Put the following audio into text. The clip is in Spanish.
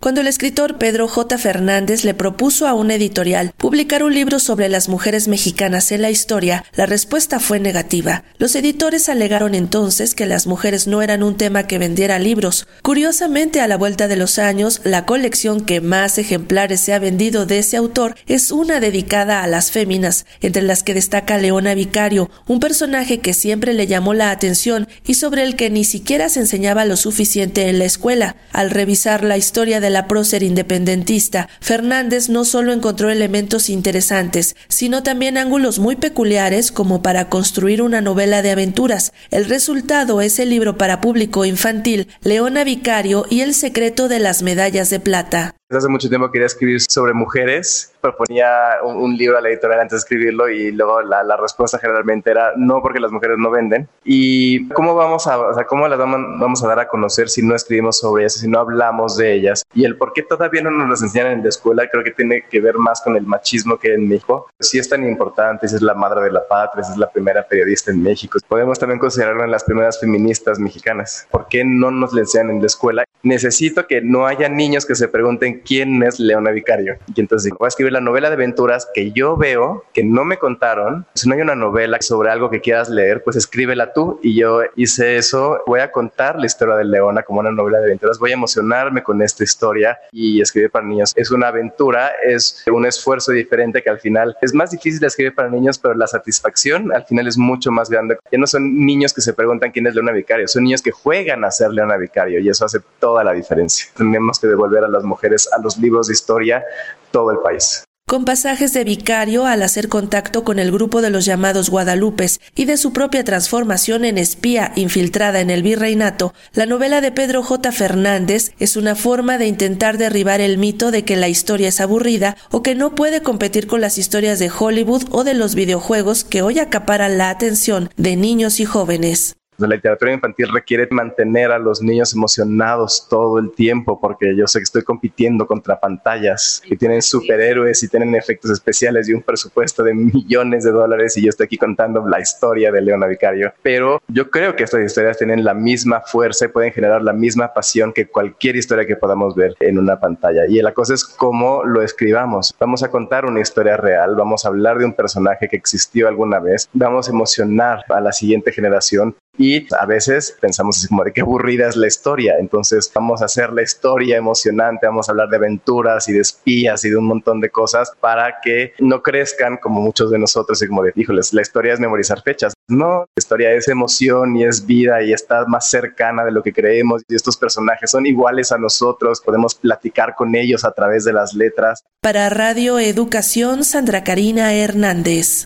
Cuando el escritor Pedro J. Fernández le propuso a una editorial publicar un libro sobre las mujeres mexicanas en la historia, la respuesta fue negativa. Los editores alegaron entonces que las mujeres no eran un tema que vendiera libros. Curiosamente, a la vuelta de los años, la colección que más ejemplares se ha vendido de ese autor es una dedicada a las féminas, entre las que destaca Leona Vicario, un personaje que siempre le llamó la atención y sobre el que ni siquiera se enseñaba lo suficiente en la escuela. Al revisar la historia de la prócer independentista, Fernández no solo encontró elementos interesantes, sino también ángulos muy peculiares como para construir una novela de aventuras. El resultado es el libro para público infantil Leona Vicario y el secreto de las medallas de plata. Hace mucho tiempo quería escribir sobre mujeres, proponía un, libro a la editorial antes de escribirlo y luego la, la, respuesta generalmente era no porque las mujeres no venden. ¿Y cómo vamos a, o sea, cómo las vamos a dar a conocer si no escribimos sobre ellas, si no hablamos de ellas? Y el por qué todavía no nos las enseñan en la escuela creo que tiene que ver más con el machismo que en México. Si es tan importante, si es la madre de la patria, si es la primera periodista en México. Podemos también considerarla en las primeras feministas mexicanas. ¿Por qué no nos la enseñan en la escuela? Necesito que no haya niños que se pregunten quién es Leona Vicario. Y entonces voy a escribir la novela de aventuras que yo veo, que no me contaron. Si no hay una novela sobre algo que quieras leer, pues escríbela tú. Y yo hice eso. Voy a contar la historia de Leona como una novela de aventuras. Voy a emocionarme con esta historia y escribir para niños. Es una aventura, es un esfuerzo diferente que al final es más difícil de escribir para niños, pero la satisfacción al final es mucho más grande. Ya no son niños que se preguntan quién es Leona Vicario, son niños que juegan a ser Leona Vicario y eso hace toda la diferencia. Tenemos que devolver a las mujeres a los libros de historia todo el país con pasajes de vicario al hacer contacto con el grupo de los llamados Guadalupes y de su propia transformación en espía infiltrada en el virreinato, la novela de Pedro J. Fernández es una forma de intentar derribar el mito de que la historia es aburrida o que no puede competir con las historias de Hollywood o de los videojuegos que hoy acaparan la atención de niños y jóvenes la literatura infantil requiere mantener a los niños emocionados todo el tiempo, porque yo sé que estoy compitiendo contra pantallas que tienen superhéroes y tienen efectos especiales y un presupuesto de millones de dólares y yo estoy aquí contando la historia de Leona Vicario. Pero yo creo que estas historias tienen la misma fuerza y pueden generar la misma pasión que cualquier historia que podamos ver en una pantalla. Y la cosa es cómo lo escribamos. Vamos a contar una historia real, vamos a hablar de un personaje que existió alguna vez, vamos a emocionar a la siguiente generación y a veces pensamos así como de qué aburrida es la historia, entonces vamos a hacer la historia emocionante, vamos a hablar de aventuras y de espías y de un montón de cosas para que no crezcan como muchos de nosotros y como de, híjoles, la historia es memorizar fechas. No, la historia es emoción y es vida y está más cercana de lo que creemos y estos personajes son iguales a nosotros, podemos platicar con ellos a través de las letras. Para Radio Educación, Sandra Karina Hernández.